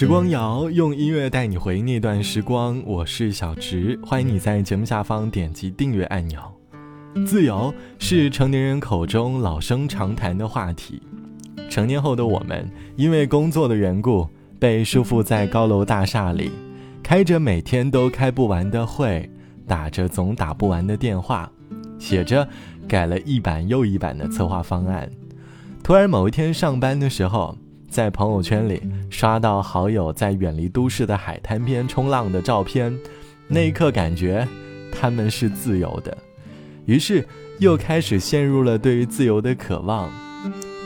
时光谣用音乐带你回那段时光，我是小植，欢迎你在节目下方点击订阅按钮。自由是成年人口中老生常谈的话题。成年后的我们，因为工作的缘故，被束缚在高楼大厦里，开着每天都开不完的会，打着总打不完的电话，写着改了一版又一版的策划方案。突然某一天上班的时候。在朋友圈里刷到好友在远离都市的海滩边冲浪的照片，那一刻感觉他们是自由的，于是又开始陷入了对于自由的渴望。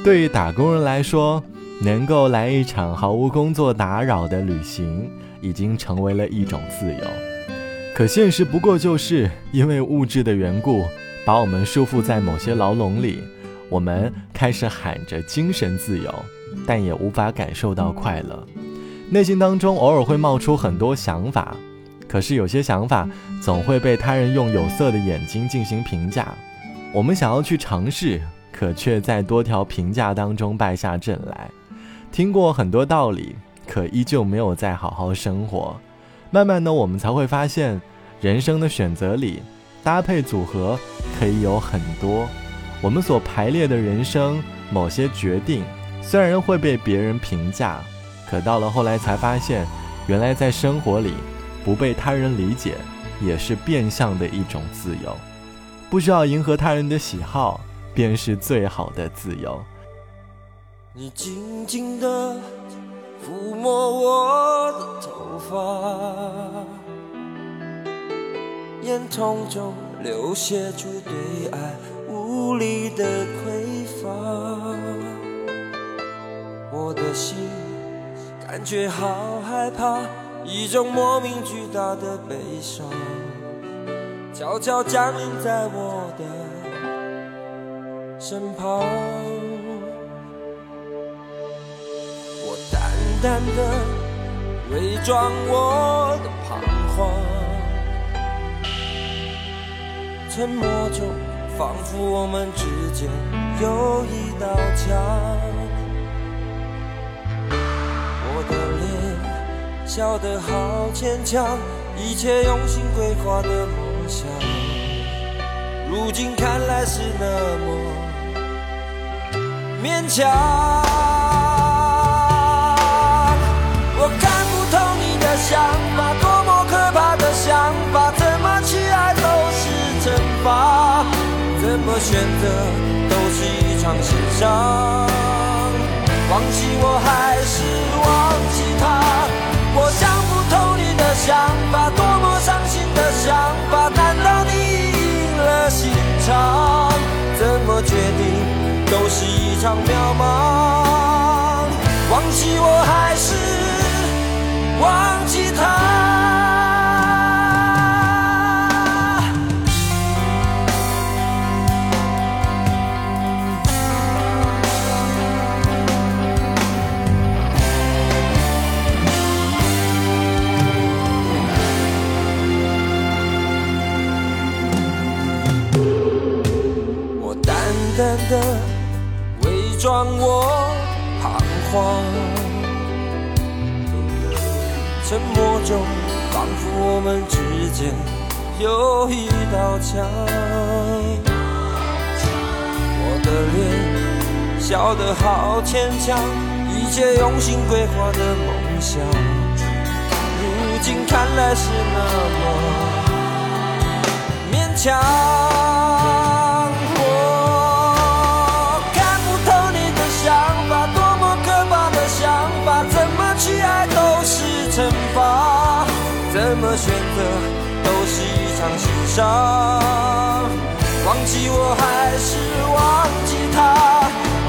对于打工人来说，能够来一场毫无工作打扰的旅行，已经成为了一种自由。可现实不过就是因为物质的缘故，把我们束缚在某些牢笼里，我们开始喊着精神自由。但也无法感受到快乐，内心当中偶尔会冒出很多想法，可是有些想法总会被他人用有色的眼睛进行评价。我们想要去尝试，可却在多条评价当中败下阵来。听过很多道理，可依旧没有再好好生活。慢慢的，我们才会发现，人生的选择里，搭配组合可以有很多。我们所排列的人生，某些决定。虽然会被别人评价，可到了后来才发现，原来在生活里，不被他人理解，也是变相的一种自由。不需要迎合他人的喜好，便是最好的自由。你静静的抚摸我的头发，眼瞳中流泻出对爱无力的匮乏。我的心感觉好害怕，一种莫名巨大的悲伤，悄悄降临在我的身旁。我淡淡的伪装我的彷徨，沉默中仿佛我们之间有一道墙。笑得好牵强，一切用心规划的梦想，如今看来是那么勉强。我看不透你的想法，多么可怕的想法，怎么去爱都是惩罚，怎么选择都是一场心伤。忘记我还是忘。想法，多么伤心的想法，难道你赢了心肠？怎么决定都是一场渺茫，忘记我还是忘的伪装，我彷徨，沉默中仿佛我们之间有一道墙。我的脸笑得好牵强，一切用心规划的梦想，如今看来是那么勉强。怎么选择都是一场心伤，忘记我还是忘记他，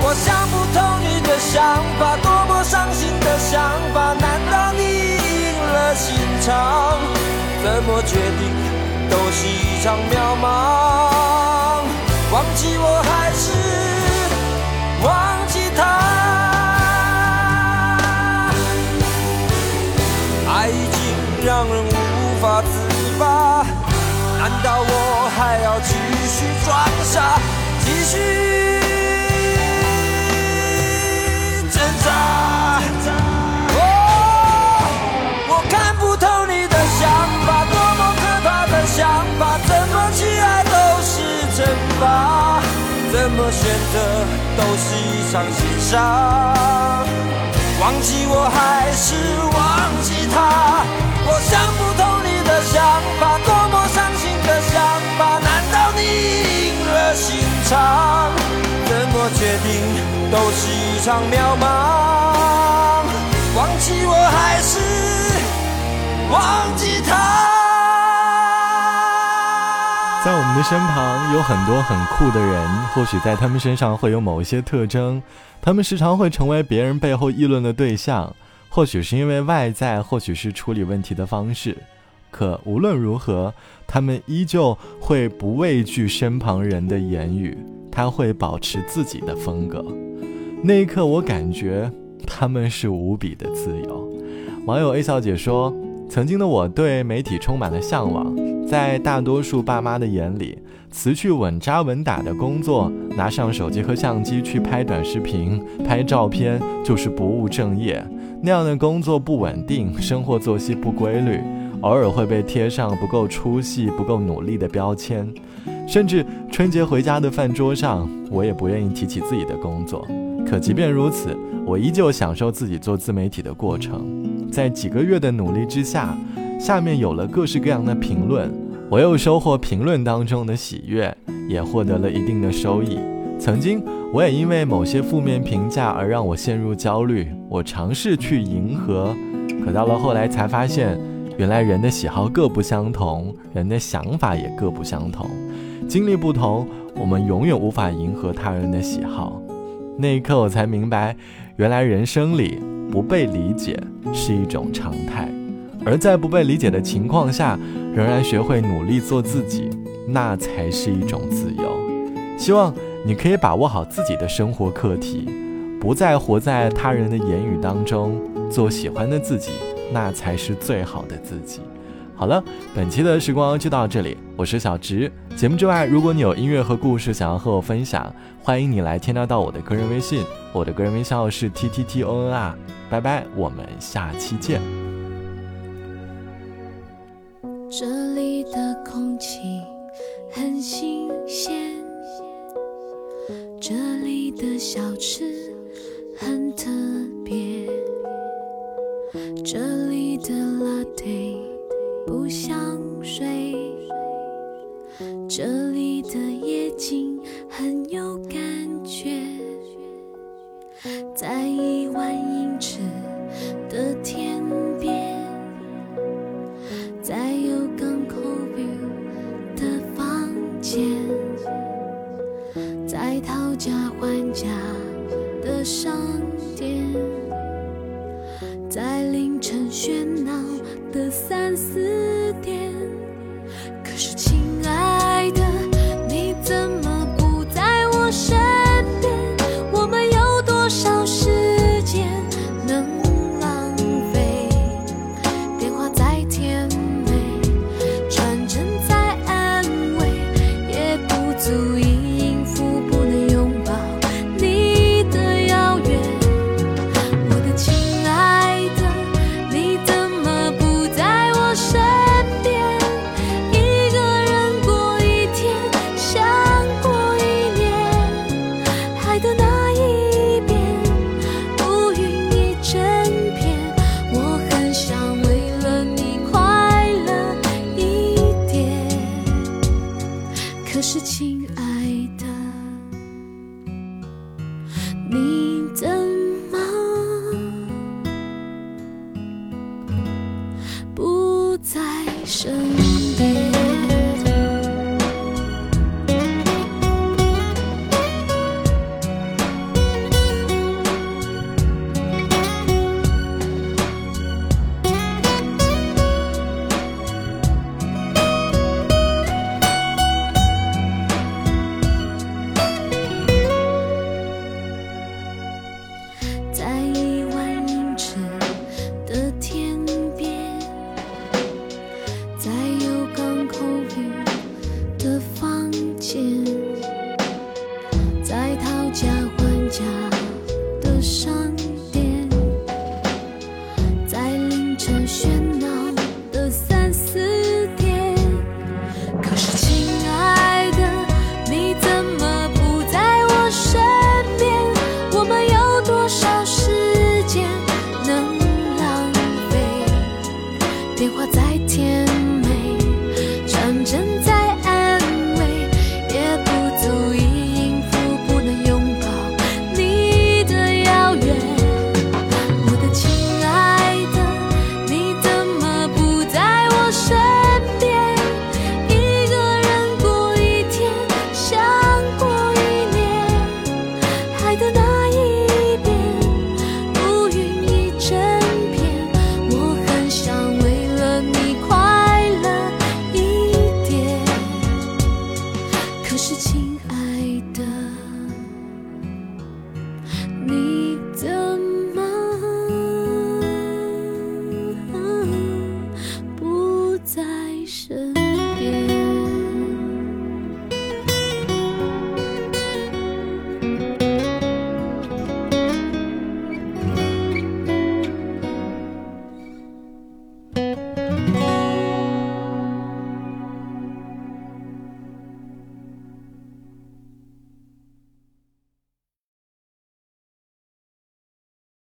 我想不通你的想法，多么伤心的想法，难道你赢了心肠？怎么决定都是一场渺茫，忘记我还是继续挣扎。哦我看不透你的想法多么可怕的想法怎么去爱都是惩罚怎么选择都是一场心伤忘记我还是忘记他我想不都是一场渺茫。忘记我还是忘记他。在我们的身旁有很多很酷的人，或许在他们身上会有某一些特征，他们时常会成为别人背后议论的对象，或许是因为外在，或许是处理问题的方式。可无论如何，他们依旧会不畏惧身旁人的言语，他会保持自己的风格。那一刻，我感觉他们是无比的自由。网友 A 小姐说：“曾经的我对媒体充满了向往。”在大多数爸妈的眼里，辞去稳扎稳打的工作，拿上手机和相机去拍短视频、拍照片，就是不务正业。那样的工作不稳定，生活作息不规律，偶尔会被贴上不够出息、不够努力的标签。甚至春节回家的饭桌上，我也不愿意提起自己的工作。可即便如此，我依旧享受自己做自媒体的过程。在几个月的努力之下。下面有了各式各样的评论，我又收获评论当中的喜悦，也获得了一定的收益。曾经，我也因为某些负面评价而让我陷入焦虑，我尝试去迎合，可到了后来才发现，原来人的喜好各不相同，人的想法也各不相同，经历不同，我们永远无法迎合他人的喜好。那一刻，我才明白，原来人生里不被理解是一种常态。而在不被理解的情况下，仍然学会努力做自己，那才是一种自由。希望你可以把握好自己的生活课题，不再活在他人的言语当中，做喜欢的自己，那才是最好的自己。好了，本期的时光就到这里，我是小直。节目之外，如果你有音乐和故事想要和我分享，欢迎你来添加到我的个人微信，我的个人微信号是 t t t o n r。拜拜，我们下期见。这里的空气很新鲜，这里的小吃很特别，这里的 latte 不像心很有感觉，在一万英尺的天边，在有港口 view 的房间，在讨价还价的商店，在凌晨喧闹的三四点，可是亲爱。